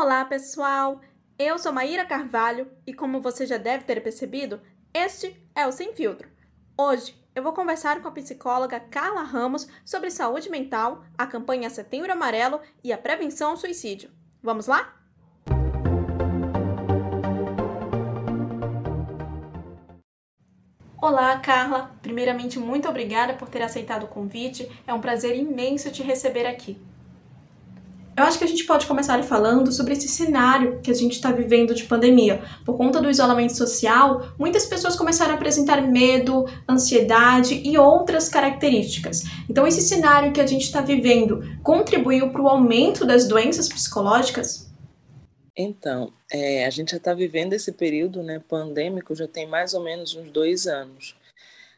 Olá, pessoal! Eu sou Maíra Carvalho e, como você já deve ter percebido, este é o Sem Filtro. Hoje eu vou conversar com a psicóloga Carla Ramos sobre saúde mental, a campanha Setembro Amarelo e a prevenção ao suicídio. Vamos lá? Olá, Carla! Primeiramente, muito obrigada por ter aceitado o convite. É um prazer imenso te receber aqui. Eu acho que a gente pode começar falando sobre esse cenário que a gente está vivendo de pandemia. Por conta do isolamento social, muitas pessoas começaram a apresentar medo, ansiedade e outras características. Então, esse cenário que a gente está vivendo contribuiu para o aumento das doenças psicológicas? Então, é, a gente já está vivendo esse período né, pandêmico já tem mais ou menos uns dois anos.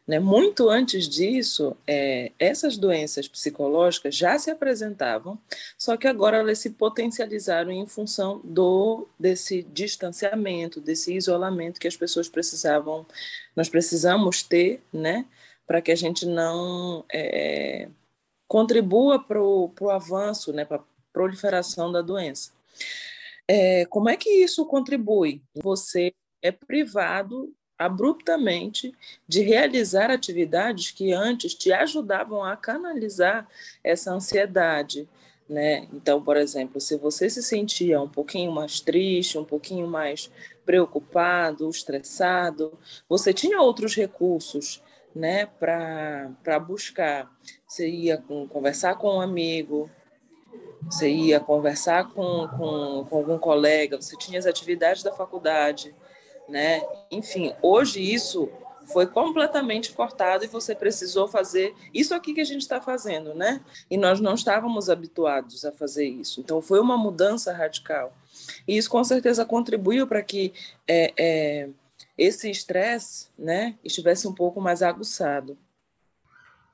Né? Muito antes disso, é, essas doenças psicológicas já se apresentavam, só que agora elas se potencializaram em função do desse distanciamento, desse isolamento que as pessoas precisavam, nós precisamos ter, né, para que a gente não é, contribua para o avanço, né, para a proliferação da doença. É, como é que isso contribui? Você é privado abruptamente de realizar atividades que antes te ajudavam a canalizar essa ansiedade, né? Então, por exemplo, se você se sentia um pouquinho mais triste, um pouquinho mais preocupado, estressado, você tinha outros recursos, né, para buscar. Você ia com, conversar com um amigo, você ia conversar com, com, com algum colega, você tinha as atividades da faculdade, né? Enfim, hoje isso foi completamente cortado e você precisou fazer isso aqui que a gente está fazendo, né? E nós não estávamos habituados a fazer isso. Então foi uma mudança radical. E isso com certeza contribuiu para que é, é, esse estresse, né, estivesse um pouco mais aguçado.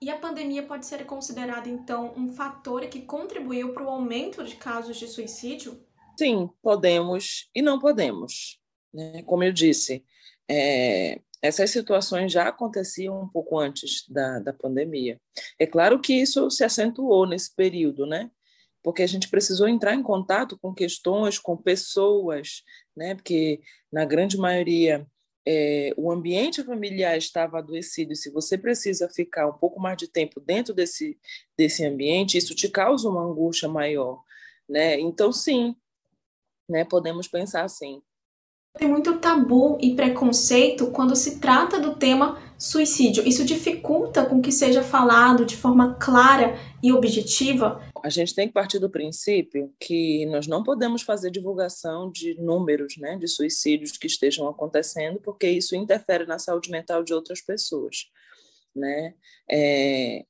E a pandemia pode ser considerada então um fator que contribuiu para o aumento de casos de suicídio? Sim, podemos e não podemos. Né? Como eu disse, é, essas situações já aconteciam um pouco antes da, da pandemia. É claro que isso se acentuou nesse período, né? Porque a gente precisou entrar em contato com questões, com pessoas, né? Porque na grande maioria é, o ambiente familiar estava adoecido e se você precisa ficar um pouco mais de tempo dentro desse desse ambiente, isso te causa uma angústia maior, né? Então sim, né? Podemos pensar assim. Tem muito tabu e preconceito quando se trata do tema suicídio. Isso dificulta com que seja falado de forma clara e objetiva. A gente tem que partir do princípio que nós não podemos fazer divulgação de números né, de suicídios que estejam acontecendo, porque isso interfere na saúde mental de outras pessoas. Né? É,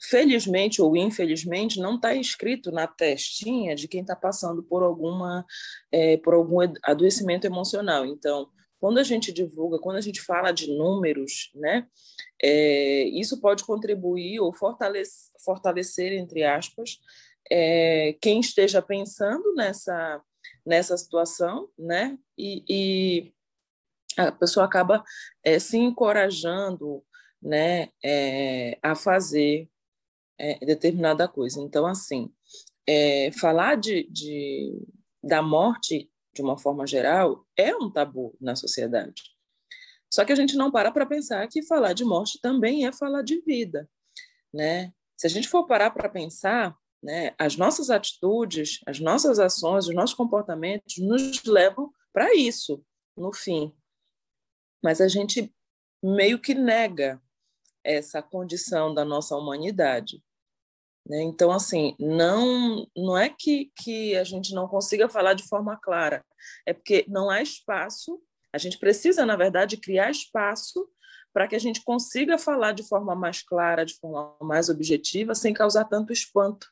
felizmente ou infelizmente, não está escrito na testinha de quem está passando por alguma é, por algum adoecimento emocional. Então, quando a gente divulga, quando a gente fala de números, né, é, isso pode contribuir ou fortalecer, fortalecer entre aspas, é, quem esteja pensando nessa nessa situação, né, e, e a pessoa acaba é, se encorajando, né, é, a fazer é, determinada coisa. Então, assim, é, falar de, de, da morte de uma forma geral é um tabu na sociedade. Só que a gente não para para pensar que falar de morte também é falar de vida, né? Se a gente for parar para pensar, né, as nossas atitudes, as nossas ações, os nossos comportamentos nos levam para isso, no fim. Mas a gente meio que nega essa condição da nossa humanidade. Né? Então, assim, não, não é que, que a gente não consiga falar de forma clara, é porque não há espaço, a gente precisa, na verdade, criar espaço para que a gente consiga falar de forma mais clara, de forma mais objetiva, sem causar tanto espanto.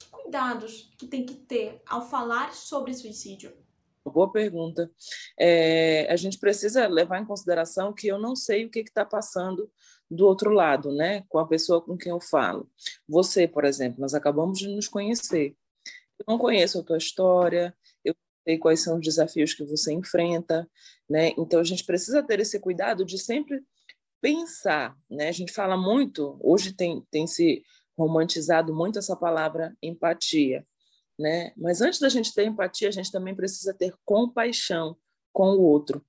Que cuidados que tem que ter ao falar sobre suicídio? Boa pergunta. É, a gente precisa levar em consideração que eu não sei o que está passando do outro lado, né? Com a pessoa com quem eu falo. Você, por exemplo, nós acabamos de nos conhecer. Eu não conheço a tua história, eu sei quais são os desafios que você enfrenta, né? Então a gente precisa ter esse cuidado de sempre pensar, né? A gente fala muito, hoje tem tem se romantizado muito essa palavra empatia, né? Mas antes da gente ter empatia, a gente também precisa ter compaixão com o outro,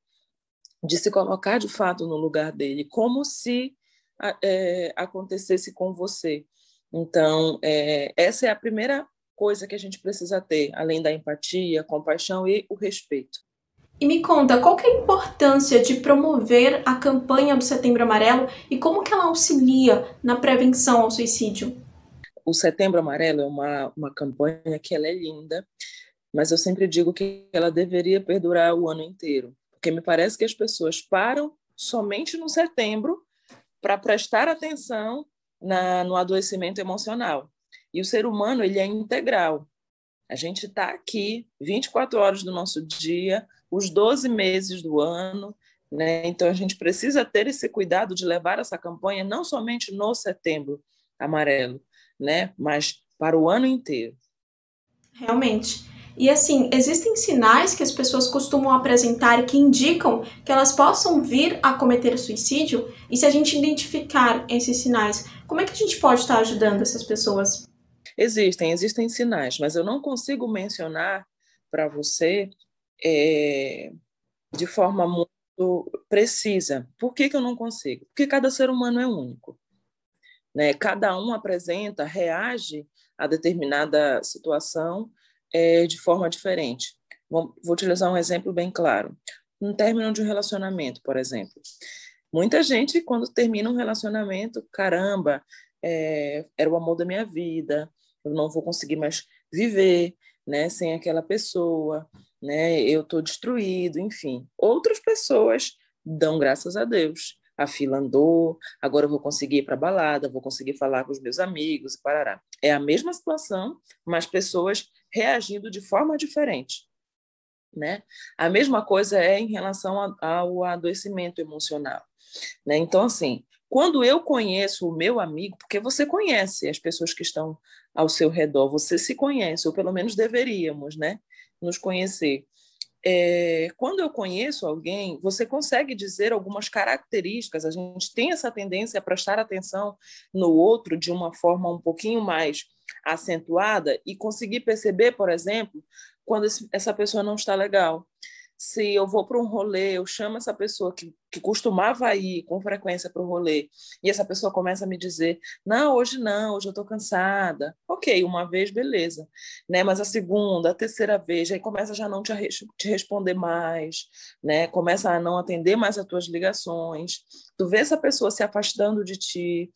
de se colocar de fato no lugar dele, como se é, acontecesse com você. Então, é, essa é a primeira coisa que a gente precisa ter, além da empatia, compaixão e o respeito. E me conta, qual é a importância de promover a campanha do Setembro Amarelo e como que ela auxilia na prevenção ao suicídio? O Setembro Amarelo é uma, uma campanha que ela é linda, mas eu sempre digo que ela deveria perdurar o ano inteiro, porque me parece que as pessoas param somente no setembro para prestar atenção na, no adoecimento emocional. E o ser humano ele é integral. A gente está aqui 24 horas do nosso dia, os 12 meses do ano, né? Então a gente precisa ter esse cuidado de levar essa campanha não somente no setembro amarelo, né? Mas para o ano inteiro. Realmente. E assim, existem sinais que as pessoas costumam apresentar que indicam que elas possam vir a cometer suicídio? E se a gente identificar esses sinais, como é que a gente pode estar ajudando essas pessoas? Existem, existem sinais, mas eu não consigo mencionar para você é, de forma muito precisa. Por que, que eu não consigo? Porque cada ser humano é único. Né? Cada um apresenta, reage a determinada situação é, de forma diferente. Vou, vou utilizar um exemplo bem claro. Um término de um relacionamento, por exemplo. Muita gente, quando termina um relacionamento, caramba, é, era o amor da minha vida, eu não vou conseguir mais viver né, sem aquela pessoa, né, eu estou destruído, enfim. Outras pessoas dão graças a Deus. A fila andou, agora eu vou conseguir ir para a balada, vou conseguir falar com os meus amigos e parará. É a mesma situação, mas pessoas reagindo de forma diferente. Né? A mesma coisa é em relação ao adoecimento emocional. Né? Então, assim, quando eu conheço o meu amigo, porque você conhece as pessoas que estão ao seu redor, você se conhece, ou pelo menos deveríamos, né, nos conhecer. É, quando eu conheço alguém, você consegue dizer algumas características. A gente tem essa tendência a prestar atenção no outro de uma forma um pouquinho mais acentuada e conseguir perceber, por exemplo, quando essa pessoa não está legal se eu vou para um rolê, eu chamo essa pessoa que, que costumava ir com frequência para o rolê, e essa pessoa começa a me dizer: não, hoje não, hoje eu estou cansada. Ok, uma vez, beleza. Né? Mas a segunda, a terceira vez, aí começa já não te, te responder mais, né? começa a não atender mais as tuas ligações. Tu vê essa pessoa se afastando de ti,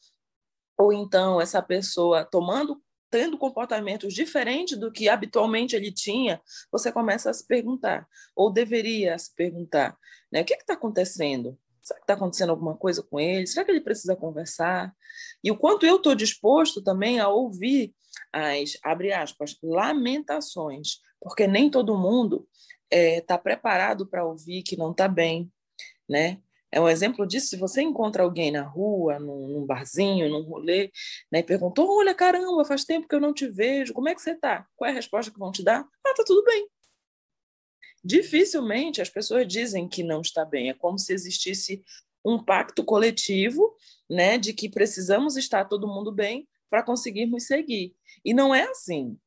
ou então essa pessoa tomando tendo comportamentos diferentes do que habitualmente ele tinha, você começa a se perguntar, ou deveria se perguntar, né? O que está acontecendo? Será que está acontecendo alguma coisa com ele? Será que ele precisa conversar? E o quanto eu estou disposto também a ouvir as, abre aspas, lamentações, porque nem todo mundo está eh, é, preparado para ouvir que não está bem, né? É um exemplo disso. Se você encontra alguém na rua, num, num barzinho, num rolê, né, e perguntou: Olha, caramba, faz tempo que eu não te vejo, como é que você está? Qual é a resposta que vão te dar? Ah, tá tudo bem. Dificilmente as pessoas dizem que não está bem. É como se existisse um pacto coletivo, né, de que precisamos estar todo mundo bem para conseguirmos seguir. E não é assim.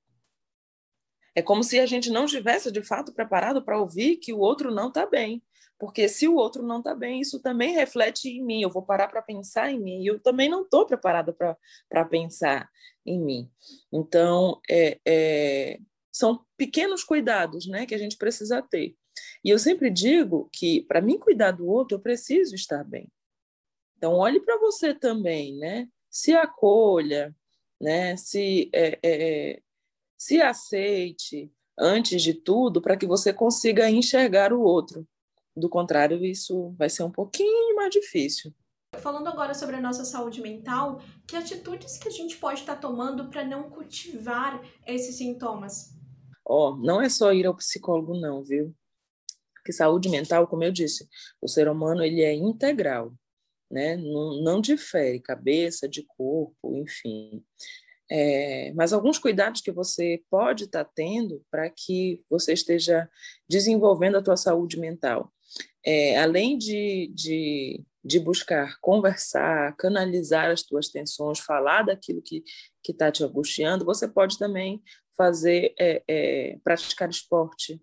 É como se a gente não estivesse de fato preparado para ouvir que o outro não está bem. Porque se o outro não está bem, isso também reflete em mim. Eu vou parar para pensar em mim. E eu também não estou preparada para pensar em mim. Então, é, é, são pequenos cuidados né, que a gente precisa ter. E eu sempre digo que, para mim cuidar do outro, eu preciso estar bem. Então, olhe para você também, né? Se acolha, né? Se, é, é, se aceite antes de tudo, para que você consiga enxergar o outro. Do contrário, isso vai ser um pouquinho mais difícil. Falando agora sobre a nossa saúde mental, que atitudes que a gente pode estar tomando para não cultivar esses sintomas? Ó, oh, não é só ir ao psicólogo não, viu? Porque saúde mental, como eu disse, o ser humano ele é integral, né? Não, não difere cabeça de corpo, enfim. É, mas alguns cuidados que você pode estar tendo para que você esteja desenvolvendo a tua saúde mental é, além de, de, de, buscar conversar, canalizar as tuas tensões, falar daquilo que está te angustiando, você pode também fazer é, é, praticar esporte,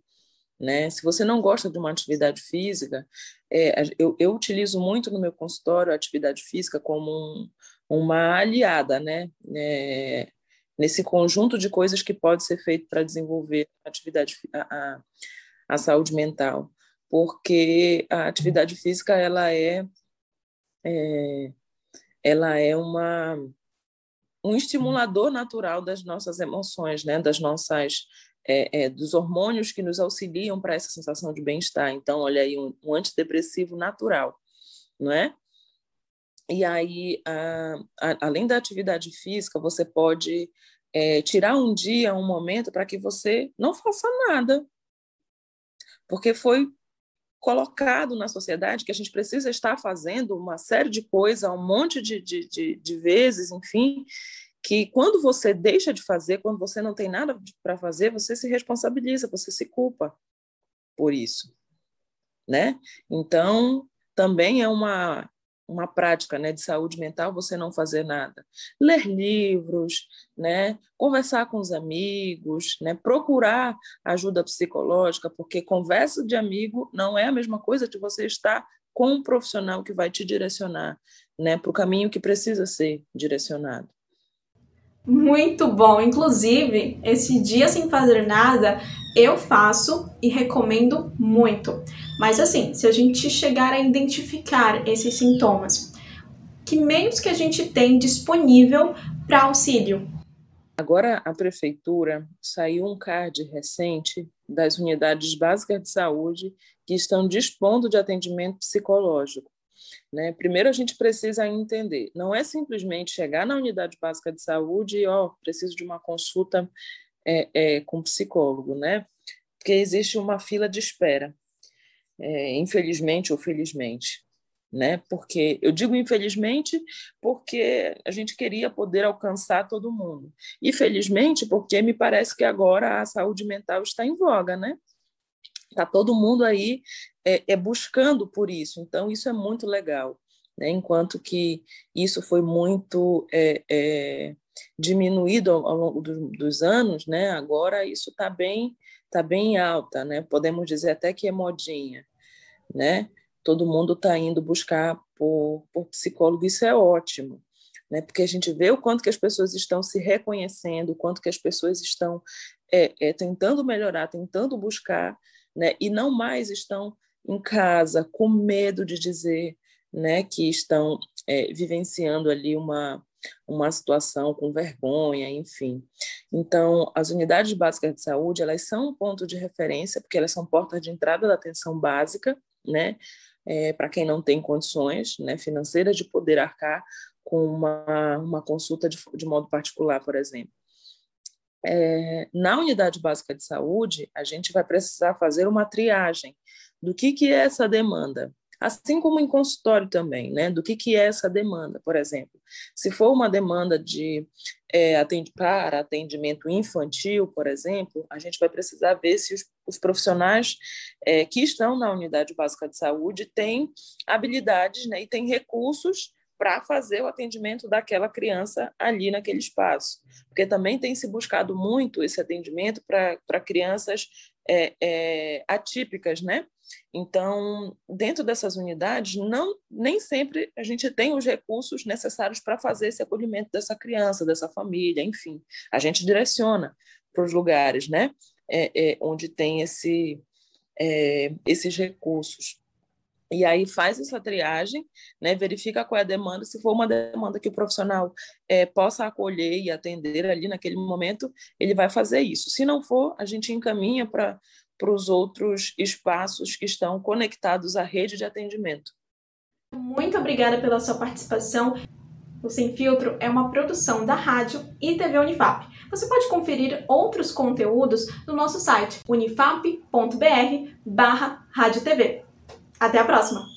né? Se você não gosta de uma atividade física, é, eu, eu, utilizo muito no meu consultório a atividade física como um, uma aliada, né? É, nesse conjunto de coisas que pode ser feito para desenvolver a atividade, a, a, saúde mental, porque a atividade física ela é, é ela é uma um estimulador natural das nossas emoções, né? Das nossas é, é, dos hormônios que nos auxiliam para essa sensação de bem-estar. Então, olha aí, um, um antidepressivo natural, não é? E aí, a, a, além da atividade física, você pode é, tirar um dia, um momento para que você não faça nada, porque foi colocado na sociedade que a gente precisa estar fazendo uma série de coisas, um monte de, de, de, de vezes, enfim, que quando você deixa de fazer, quando você não tem nada para fazer, você se responsabiliza, você se culpa por isso, né? Então, também é uma uma prática, né, de saúde mental você não fazer nada. Ler livros, né, conversar com os amigos, né, procurar ajuda psicológica, porque conversa de amigo não é a mesma coisa de você estar com um profissional que vai te direcionar, né, para o caminho que precisa ser direcionado. Muito bom. Inclusive, esse dia sem fazer nada eu faço e recomendo muito. Mas assim, se a gente chegar a identificar esses sintomas, que meios que a gente tem disponível para auxílio? Agora a prefeitura saiu um card recente das unidades básicas de saúde que estão dispondo de atendimento psicológico. Né? Primeiro, a gente precisa entender: não é simplesmente chegar na unidade básica de saúde e, ó, preciso de uma consulta é, é, com psicólogo, né? Porque existe uma fila de espera, é, infelizmente ou felizmente. Né? Porque eu digo infelizmente porque a gente queria poder alcançar todo mundo. E felizmente porque me parece que agora a saúde mental está em voga, né? Está todo mundo aí é, é, buscando por isso. Então, isso é muito legal. Né? Enquanto que isso foi muito é, é, diminuído ao, longo do, dos anos, né? agora isso está bem, tá bem alta. Né? Podemos dizer até que é modinha. Né? Todo mundo está indo buscar por, por psicólogo, isso é ótimo. Né? Porque a gente vê o quanto que as pessoas estão se reconhecendo, o quanto que as pessoas estão é, é, tentando melhorar, tentando buscar né? e não mais estão em casa com medo de dizer né, que estão é, vivenciando ali uma, uma situação com vergonha, enfim. Então, as unidades básicas de saúde, elas são um ponto de referência, porque elas são portas de entrada da atenção básica, né, é, para quem não tem condições né, financeiras de poder arcar com uma, uma consulta de, de modo particular, por exemplo. É, na unidade básica de saúde, a gente vai precisar fazer uma triagem do que, que é essa demanda, assim como em consultório também, né? Do que, que é essa demanda, por exemplo. Se for uma demanda de é, atend para atendimento infantil, por exemplo, a gente vai precisar ver se os, os profissionais é, que estão na unidade básica de saúde têm habilidades né, e têm recursos para fazer o atendimento daquela criança ali naquele espaço. Porque também tem se buscado muito esse atendimento para crianças é, é, atípicas, né? Então, dentro dessas unidades, não nem sempre a gente tem os recursos necessários para fazer esse acolhimento dessa criança, dessa família, enfim. A gente direciona para os lugares, né? É, é, onde tem esse, é, esses recursos. E aí faz essa triagem, né, verifica qual é a demanda, se for uma demanda que o profissional é, possa acolher e atender ali naquele momento, ele vai fazer isso. Se não for, a gente encaminha para os outros espaços que estão conectados à rede de atendimento. Muito obrigada pela sua participação. O Sem Filtro é uma produção da rádio e TV Unifap. Você pode conferir outros conteúdos no nosso site unifap.br barra. Até a próxima!